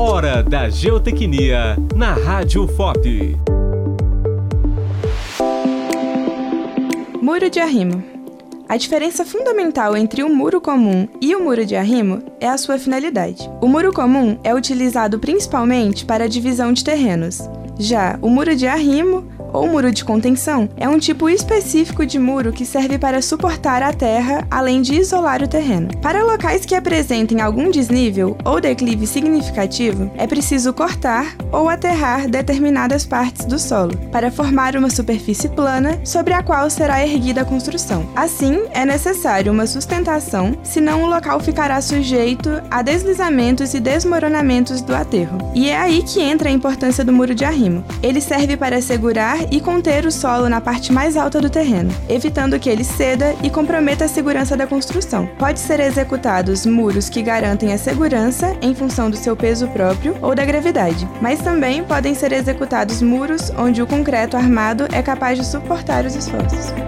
Hora da Geotecnia na Rádio FOP. Muro de arrimo. A diferença fundamental entre o muro comum e o muro de arrimo é a sua finalidade. O muro comum é utilizado principalmente para a divisão de terrenos. Já o muro de arrimo ou muro de contenção é um tipo específico de muro que serve para suportar a terra, além de isolar o terreno. Para locais que apresentem algum desnível ou declive significativo, é preciso cortar ou aterrar determinadas partes do solo para formar uma superfície plana sobre a qual será erguida a construção. Assim, é necessário uma sustentação, senão o local ficará sujeito a deslizamentos e desmoronamentos do aterro. E é aí que entra a importância do muro de arrimo. Ele serve para e conter o solo na parte mais alta do terreno, evitando que ele ceda e comprometa a segurança da construção. Pode ser executados muros que garantem a segurança em função do seu peso próprio ou da gravidade, mas também podem ser executados muros onde o concreto armado é capaz de suportar os esforços.